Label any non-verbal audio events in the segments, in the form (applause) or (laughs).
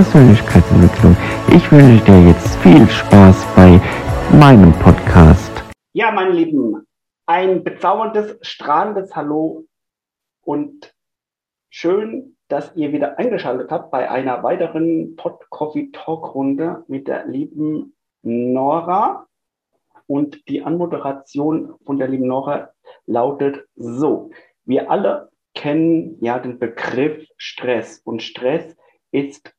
Persönlichkeitsentwicklung. Ich wünsche dir jetzt viel Spaß bei meinem Podcast. Ja, meine Lieben, ein bezauberndes, strahlendes Hallo und schön, dass ihr wieder eingeschaltet habt bei einer weiteren Pod Coffee Talk Runde mit der lieben Nora. Und die Anmoderation von der lieben Nora lautet so. Wir alle kennen ja den Begriff Stress und Stress ist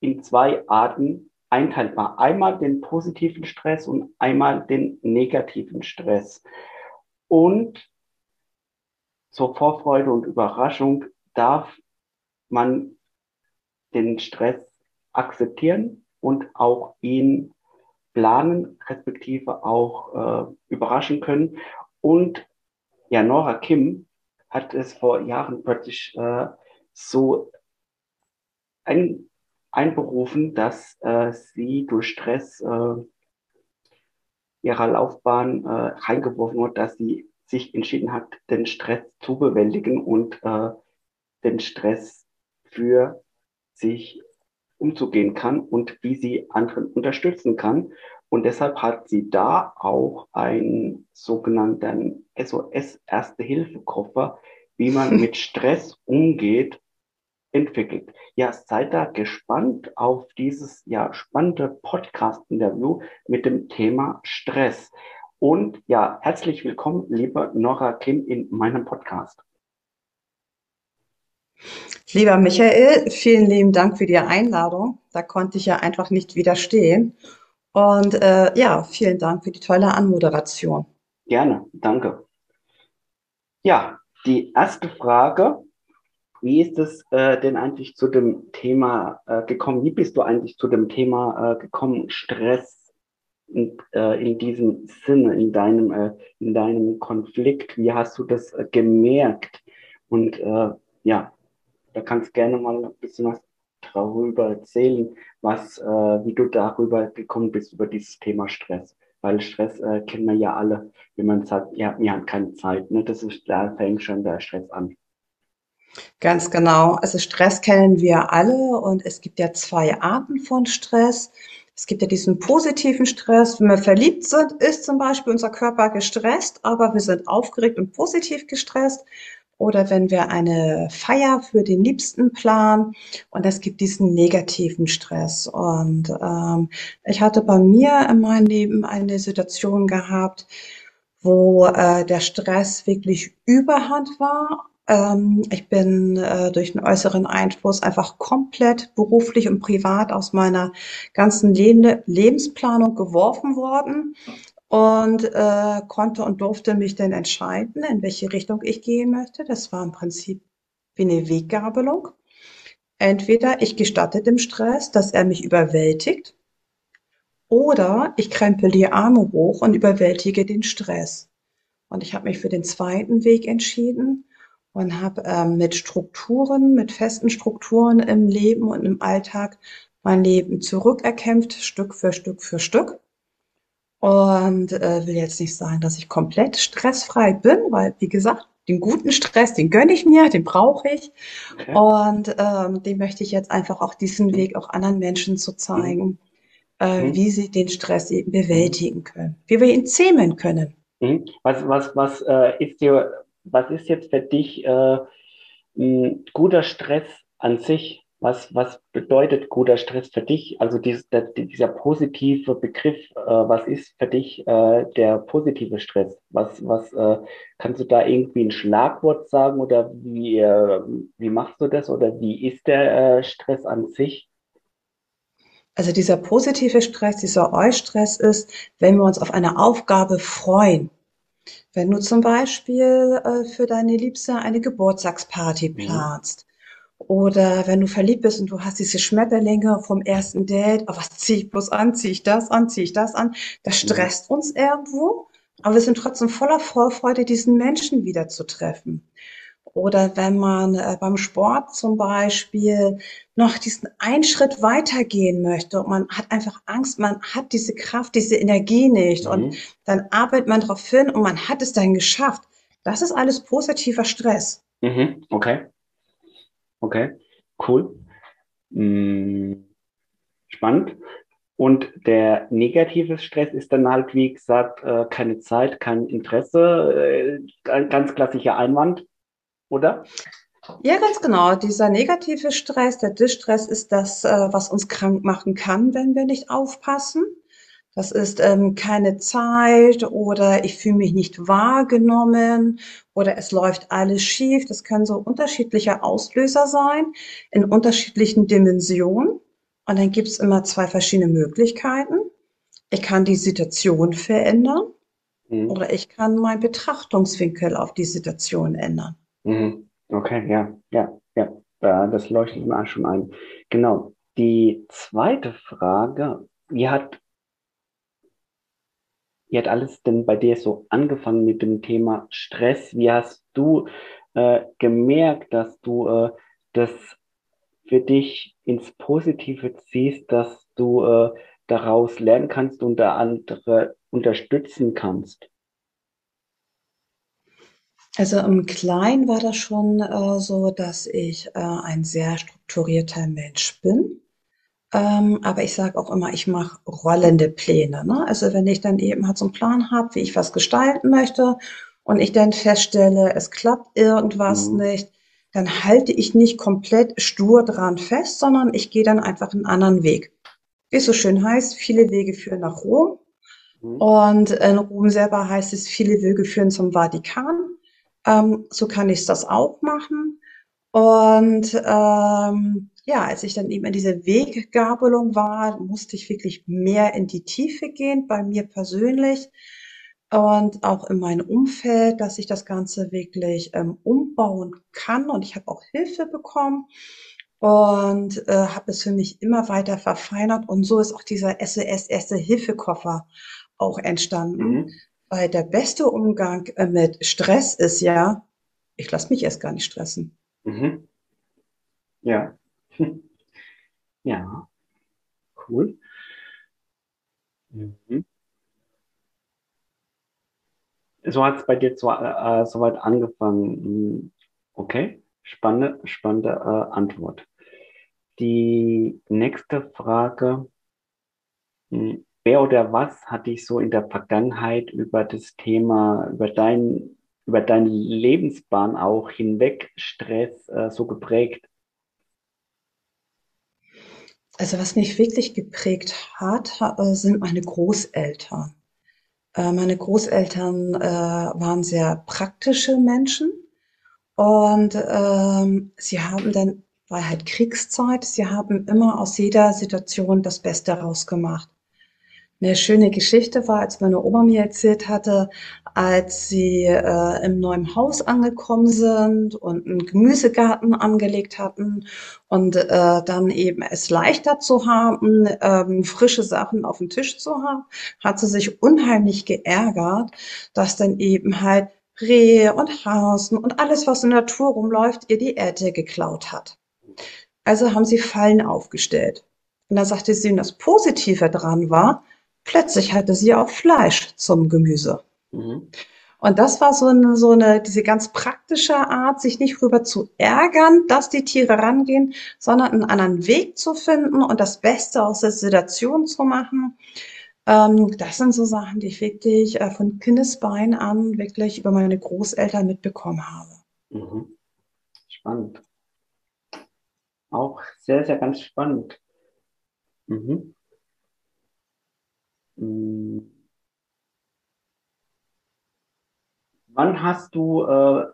in zwei Arten einteilbar. Einmal den positiven Stress und einmal den negativen Stress. Und zur Vorfreude und Überraschung darf man den Stress akzeptieren und auch ihn planen, respektive auch äh, überraschen können. Und ja, Nora Kim hat es vor Jahren plötzlich äh, so ein, einberufen, dass äh, sie durch Stress äh, ihrer Laufbahn äh, reingeworfen wurde, dass sie sich entschieden hat, den Stress zu bewältigen und äh, den Stress für sich umzugehen kann und wie sie anderen unterstützen kann. Und deshalb hat sie da auch einen sogenannten SOS-Erste-Hilfe-Koffer, wie man (laughs) mit Stress umgeht, entwickelt. Ja, seid da gespannt auf dieses ja spannende Podcast-Interview mit dem Thema Stress. Und ja, herzlich willkommen, liebe Nora Kim, in meinem Podcast. Lieber Michael, vielen lieben Dank für die Einladung. Da konnte ich ja einfach nicht widerstehen. Und äh, ja, vielen Dank für die tolle Anmoderation. Gerne, danke. Ja, die erste Frage wie ist es äh, denn eigentlich zu dem Thema äh, gekommen? Wie bist du eigentlich zu dem Thema äh, gekommen, Stress in, äh, in diesem Sinne, in deinem, äh, in deinem Konflikt? Wie hast du das äh, gemerkt? Und ja, da kannst gerne mal ein bisschen was darüber erzählen, was, wie du darüber gekommen bist, über dieses Thema Stress. Weil Stress kennen wir ja alle, wenn man sagt, ja, wir haben keine Zeit. Ne? Das ist, da fängt schon der Stress an. Ganz genau. Also Stress kennen wir alle und es gibt ja zwei Arten von Stress. Es gibt ja diesen positiven Stress. Wenn wir verliebt sind, ist zum Beispiel unser Körper gestresst, aber wir sind aufgeregt und positiv gestresst. Oder wenn wir eine Feier für den Liebsten planen und es gibt diesen negativen Stress. Und ähm, ich hatte bei mir in meinem Leben eine Situation gehabt, wo äh, der Stress wirklich Überhand war ähm, ich bin äh, durch einen äußeren Einfluss einfach komplett beruflich und privat aus meiner ganzen Le Lebensplanung geworfen worden und äh, konnte und durfte mich dann entscheiden, in welche Richtung ich gehen möchte. Das war im Prinzip wie eine Weggabelung. Entweder ich gestatte dem Stress, dass er mich überwältigt, oder ich krempel die Arme hoch und überwältige den Stress. Und ich habe mich für den zweiten Weg entschieden und habe ähm, mit Strukturen, mit festen Strukturen im Leben und im Alltag mein Leben zurückerkämpft, Stück für Stück für Stück. Und äh, will jetzt nicht sagen, dass ich komplett stressfrei bin, weil, wie gesagt, den guten Stress, den gönne ich mir, den brauche ich. Okay. Und ähm, den möchte ich jetzt einfach auch diesen Weg auch anderen Menschen zu zeigen, mhm. äh, mhm. wie sie den Stress eben bewältigen können, wie wir ihn zähmen können. Mhm. Was, was, was äh, ist dir was ist jetzt für dich äh, ein guter Stress an sich? Was, was bedeutet guter Stress für dich? Also dies, der, dieser positive Begriff, äh, was ist für dich äh, der positive Stress? Was, was äh, kannst du da irgendwie ein Schlagwort sagen oder wie, äh, wie machst du das oder wie ist der äh, Stress an sich? Also dieser positive Stress, dieser Eustress ist, wenn wir uns auf eine Aufgabe freuen, wenn du zum Beispiel äh, für deine Liebste eine Geburtstagsparty mhm. planst oder wenn du verliebt bist und du hast diese Schmetterlinge vom ersten Date, oh, was ziehe ich bloß an, ziehe ich das an, ziehe ich das an, das mhm. stresst uns irgendwo, aber wir sind trotzdem voller Vorfreude, diesen Menschen wieder zu treffen. Oder wenn man äh, beim Sport zum Beispiel noch diesen einen Schritt weitergehen möchte und man hat einfach Angst, man hat diese Kraft, diese Energie nicht mhm. und dann arbeitet man darauf hin und man hat es dann geschafft. Das ist alles positiver Stress. Mhm. Okay. Okay, cool. Mm. spannend. Und der negative Stress ist dann halt, wie gesagt, äh, keine Zeit, kein Interesse, äh, ein ganz klassischer Einwand, oder? Ja, ganz genau. Dieser negative Stress, der Distress ist das, äh, was uns krank machen kann, wenn wir nicht aufpassen. Das ist ähm, keine Zeit oder ich fühle mich nicht wahrgenommen oder es läuft alles schief. Das können so unterschiedliche Auslöser sein in unterschiedlichen Dimensionen. Und dann gibt es immer zwei verschiedene Möglichkeiten. Ich kann die Situation verändern mhm. oder ich kann meinen Betrachtungswinkel auf die Situation ändern. Mhm. Okay, ja, ja, ja, das leuchtet mir schon ein. Genau. Die zweite Frage, wie hat, wie hat alles denn bei dir so angefangen mit dem Thema Stress? Wie hast du äh, gemerkt, dass du äh, das für dich ins Positive ziehst, dass du äh, daraus lernen kannst und andere unterstützen kannst? Also im Kleinen war das schon äh, so, dass ich äh, ein sehr strukturierter Mensch bin. Ähm, aber ich sage auch immer, ich mache rollende Pläne. Ne? Also wenn ich dann eben halt so einen Plan habe, wie ich was gestalten möchte und ich dann feststelle, es klappt irgendwas mhm. nicht, dann halte ich nicht komplett stur dran fest, sondern ich gehe dann einfach einen anderen Weg. Wie es so schön heißt, viele Wege führen nach Rom. Mhm. Und in Rom selber heißt es, viele Wege führen zum Vatikan. Ähm, so kann ich das auch machen. Und ähm, ja, als ich dann eben in dieser Weggabelung war, musste ich wirklich mehr in die Tiefe gehen, bei mir persönlich und auch in meinem Umfeld, dass ich das Ganze wirklich ähm, umbauen kann. Und ich habe auch Hilfe bekommen und äh, habe es für mich immer weiter verfeinert. Und so ist auch dieser SES Erste Hilfekoffer auch entstanden. Mhm. Weil der beste Umgang äh, mit Stress ist ja, ich lasse mich erst gar nicht stressen. Mhm. Ja. (laughs) Ja. Cool. Mhm so hat es bei dir so, äh, soweit angefangen. Okay, spannende, spannende äh, Antwort. Die nächste Frage. Hm, wer oder was hat dich so in der Vergangenheit über das Thema, über dein, über deine Lebensbahn auch hinweg Stress äh, so geprägt? Also was mich wirklich geprägt hat, äh, sind meine Großeltern. Äh, meine Großeltern äh, waren sehr praktische Menschen und ähm, sie haben dann, war halt Kriegszeit, sie haben immer aus jeder Situation das Beste rausgemacht. Eine schöne Geschichte war, als meine Oma mir erzählt hatte, als sie äh, im neuen Haus angekommen sind und einen Gemüsegarten angelegt hatten und äh, dann eben es leichter zu haben, ähm, frische Sachen auf dem Tisch zu haben, hat sie sich unheimlich geärgert, dass dann eben halt Rehe und Hasen und alles, was in der Natur rumläuft, ihr die Erde geklaut hat. Also haben sie Fallen aufgestellt. Und da sagte sie, das Positive dran war, Plötzlich hatte sie auch Fleisch zum Gemüse. Mhm. Und das war so eine, so eine, diese ganz praktische Art, sich nicht rüber zu ärgern, dass die Tiere rangehen, sondern einen anderen Weg zu finden und das Beste aus der Situation zu machen. Ähm, das sind so Sachen, die ich wirklich äh, von Kindesbein an wirklich über meine Großeltern mitbekommen habe. Mhm. Spannend. Auch sehr, sehr ganz spannend. Mhm. Wann hast du äh,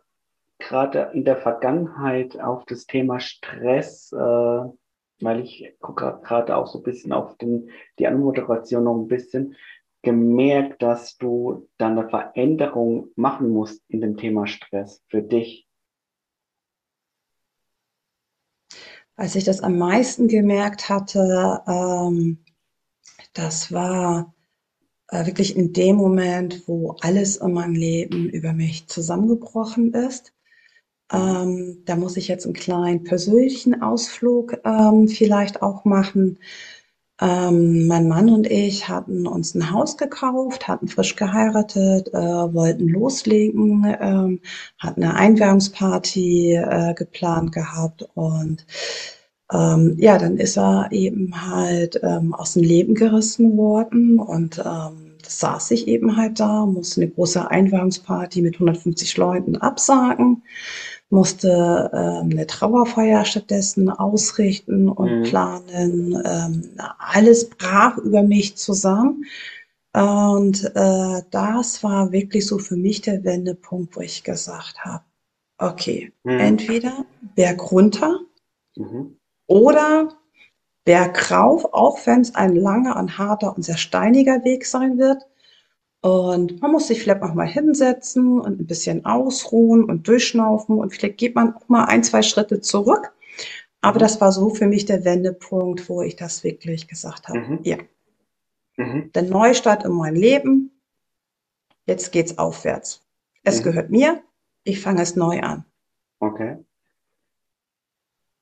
gerade in der Vergangenheit auf das Thema Stress, äh, weil ich gucke gerade auch so ein bisschen auf den, die Anmoderation noch ein bisschen, gemerkt, dass du dann eine Veränderung machen musst in dem Thema Stress für dich? Als ich das am meisten gemerkt hatte, ähm, das war äh, wirklich in dem Moment, wo alles in meinem Leben über mich zusammengebrochen ist. Ähm, da muss ich jetzt einen kleinen persönlichen Ausflug ähm, vielleicht auch machen. Ähm, mein Mann und ich hatten uns ein Haus gekauft, hatten frisch geheiratet, äh, wollten loslegen, ähm, hatten eine Einweihungsparty äh, geplant gehabt und ähm, ja, dann ist er eben halt ähm, aus dem Leben gerissen worden und ähm, das saß ich eben halt da, musste eine große Einweihungsparty mit 150 Leuten absagen, musste ähm, eine Trauerfeier stattdessen ausrichten und Mhm. planen. Ähm, alles brach über mich zusammen. Und äh, das war wirklich so für mich der Wendepunkt, wo ich gesagt habe, okay, Mhm. entweder Berg runter Mhm. Oder Berg rauf, auch wenn es ein langer und harter und sehr steiniger Weg sein wird. Und man muss sich vielleicht auch mal hinsetzen und ein bisschen ausruhen und durchschnaufen und vielleicht geht man auch mal ein, zwei Schritte zurück. Aber das war so für mich der Wendepunkt, wo ich das wirklich gesagt habe. Mhm. Ja, Mhm. der Neustart in mein Leben. Jetzt geht's aufwärts. Es Mhm. gehört mir. Ich fange es neu an. Okay.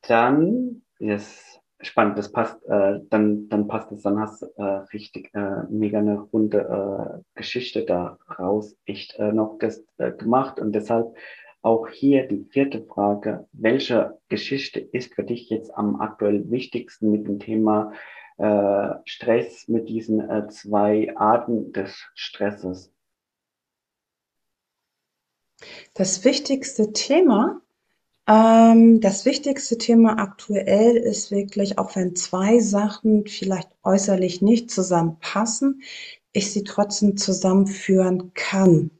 Dann, yes, spannend, das passt, äh, dann, dann passt es, dann hast äh, richtig äh, mega eine runde äh, Geschichte daraus echt äh, noch ges äh, gemacht und deshalb auch hier die vierte Frage, welche Geschichte ist für dich jetzt am aktuell wichtigsten mit dem Thema äh, Stress, mit diesen äh, zwei Arten des Stresses? Das wichtigste Thema, ähm, das wichtigste Thema aktuell ist wirklich, auch wenn zwei Sachen vielleicht äußerlich nicht zusammenpassen, ich sie trotzdem zusammenführen kann.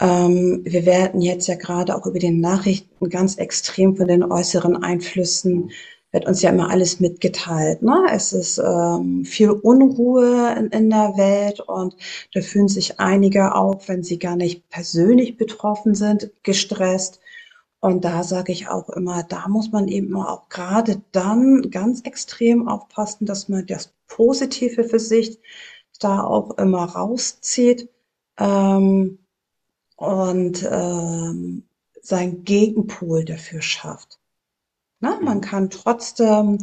Ähm, wir werden jetzt ja gerade auch über den Nachrichten ganz extrem von den äußeren Einflüssen, wird uns ja immer alles mitgeteilt. Ne? Es ist ähm, viel Unruhe in, in der Welt und da fühlen sich einige auch, wenn sie gar nicht persönlich betroffen sind, gestresst. Und da sage ich auch immer, da muss man eben auch gerade dann ganz extrem aufpassen, dass man das Positive für sich da auch immer rauszieht. Ähm, und ähm, sein Gegenpol dafür schafft. Na, man Mhm. kann trotzdem,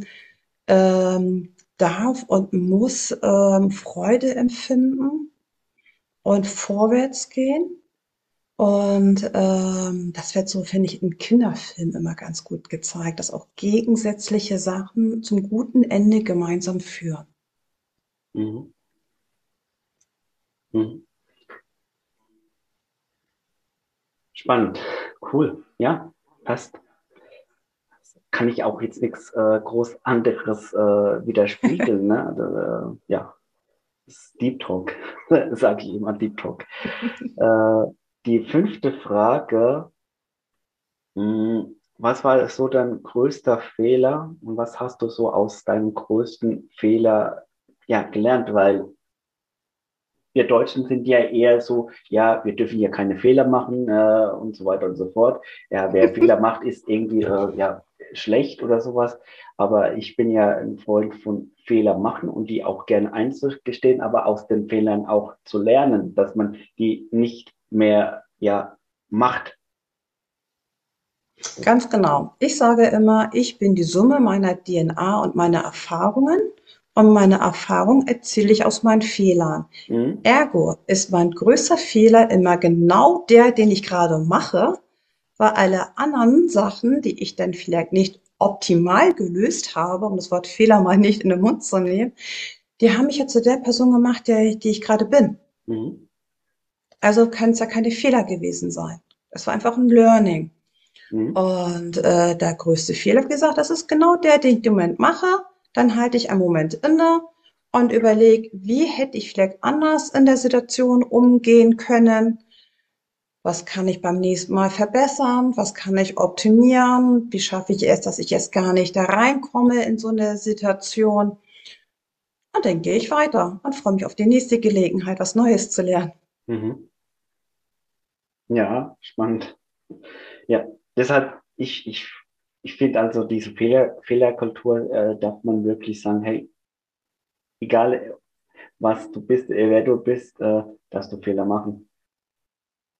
ähm, darf und muss ähm, Freude empfinden und vorwärts gehen. Und ähm, das wird so, finde ich, in Kinderfilmen immer ganz gut gezeigt, dass auch gegensätzliche Sachen zum guten Ende gemeinsam führen. Mhm. Mhm. Spannend, cool, ja, passt. Kann ich auch jetzt nichts äh, groß anderes äh, widerspiegeln, ne? (laughs) Also, äh, ja, das ist Deep Talk, (laughs) sage ich immer, Deep Talk. Äh, die fünfte Frage, mh, was war so dein größter Fehler und was hast du so aus deinem größten Fehler ja, gelernt? Weil wir Deutschen sind ja eher so, ja, wir dürfen ja keine Fehler machen äh, und so weiter und so fort. Ja, wer (laughs) Fehler macht, ist irgendwie äh, ja schlecht oder sowas. Aber ich bin ja ein Freund von Fehler machen und die auch gerne einzugestehen, aber aus den Fehlern auch zu lernen, dass man die nicht mehr ja macht. Ganz genau. Ich sage immer, ich bin die Summe meiner DNA und meiner Erfahrungen. Und meine Erfahrung erziele ich aus meinen Fehlern. Mhm. Ergo ist mein größter Fehler immer genau der, den ich gerade mache, weil alle anderen Sachen, die ich dann vielleicht nicht optimal gelöst habe, um das Wort Fehler mal nicht in den Mund zu nehmen, die haben mich ja zu der Person gemacht, der, die ich gerade bin. Mhm. Also kann es ja keine Fehler gewesen sein. Es war einfach ein Learning. Mhm. Und äh, der größte Fehler, wie gesagt, das ist genau der, den ich im Moment mache. Dann halte ich einen Moment inne und überlege, wie hätte ich vielleicht anders in der Situation umgehen können? Was kann ich beim nächsten Mal verbessern? Was kann ich optimieren? Wie schaffe ich es, dass ich jetzt gar nicht da reinkomme in so eine Situation? Und dann gehe ich weiter und freue mich auf die nächste Gelegenheit, was Neues zu lernen. Mhm. Ja, spannend. Ja, deshalb, ich, ich, ich finde also diese Fehler, Fehlerkultur, äh, darf man wirklich sagen, hey, egal was du bist, äh, wer du bist, äh, darfst du Fehler machen.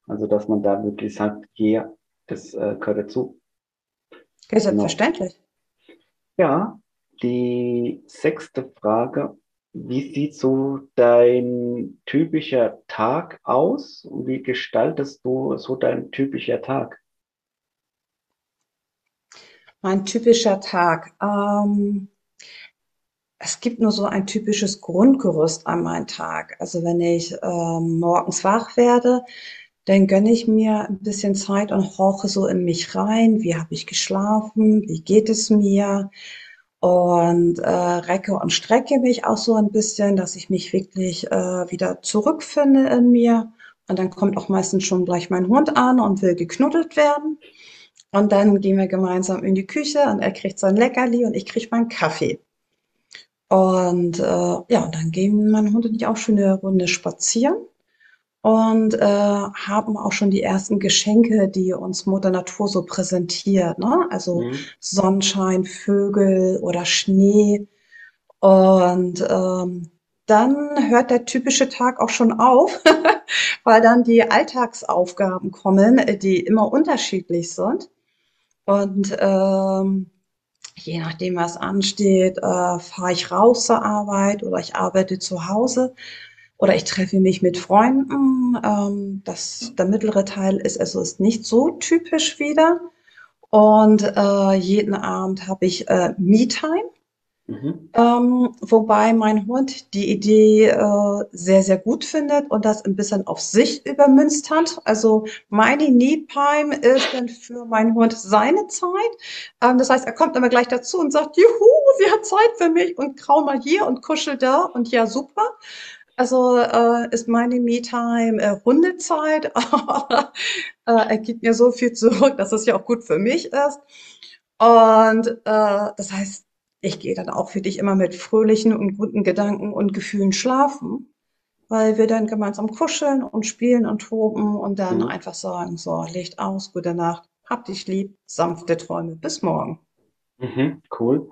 Also, dass man da wirklich sagt, hier, das äh, gehört dazu. Ja, selbstverständlich. Ja, die sechste Frage. Wie sieht so dein typischer Tag aus und wie gestaltest du so dein typischer Tag? Mein typischer Tag. Ähm, es gibt nur so ein typisches Grundgerüst an meinen Tag. Also wenn ich ähm, morgens wach werde, dann gönne ich mir ein bisschen Zeit und horche so in mich rein. Wie habe ich geschlafen? Wie geht es mir? Und äh, recke und strecke mich auch so ein bisschen, dass ich mich wirklich äh, wieder zurückfinde in mir. Und dann kommt auch meistens schon gleich mein Hund an und will geknuddelt werden. Und dann gehen wir gemeinsam in die Küche und er kriegt sein Leckerli und ich kriege meinen Kaffee. Und äh, ja, dann gehen meine Hunde nicht auch schon eine Runde spazieren und äh, haben auch schon die ersten Geschenke, die uns Mutter Natur so präsentiert. Ne? Also mhm. Sonnenschein, Vögel oder Schnee. Und ähm, dann hört der typische Tag auch schon auf, (laughs) weil dann die Alltagsaufgaben kommen, die immer unterschiedlich sind. Und ähm, je nachdem, was ansteht, äh, fahre ich raus zur Arbeit oder ich arbeite zu Hause oder ich treffe mich mit Freunden. Ähm, das, der mittlere Teil ist also ist nicht so typisch wieder. Und äh, jeden Abend habe ich äh, Me-Time. Mhm. Ähm, wobei mein Hund die Idee äh, sehr, sehr gut findet und das ein bisschen auf sich übermünzt hat. Also meine Need-Time ist dann für meinen Hund seine Zeit. Ähm, das heißt, er kommt immer gleich dazu und sagt, juhu, sie hat Zeit für mich und krau mal hier und kuschelt da und ja, super. Also äh, ist meine Me-Time äh, Hundezeit, (laughs) aber äh, er gibt mir so viel zurück, dass es ja auch gut für mich ist. Und äh, das heißt, ich gehe dann auch für dich immer mit fröhlichen und guten Gedanken und Gefühlen schlafen, weil wir dann gemeinsam kuscheln und spielen und toben und dann mhm. einfach sagen, so, Licht aus, gute Nacht, hab dich lieb, sanfte Träume, bis morgen. Mhm, cool.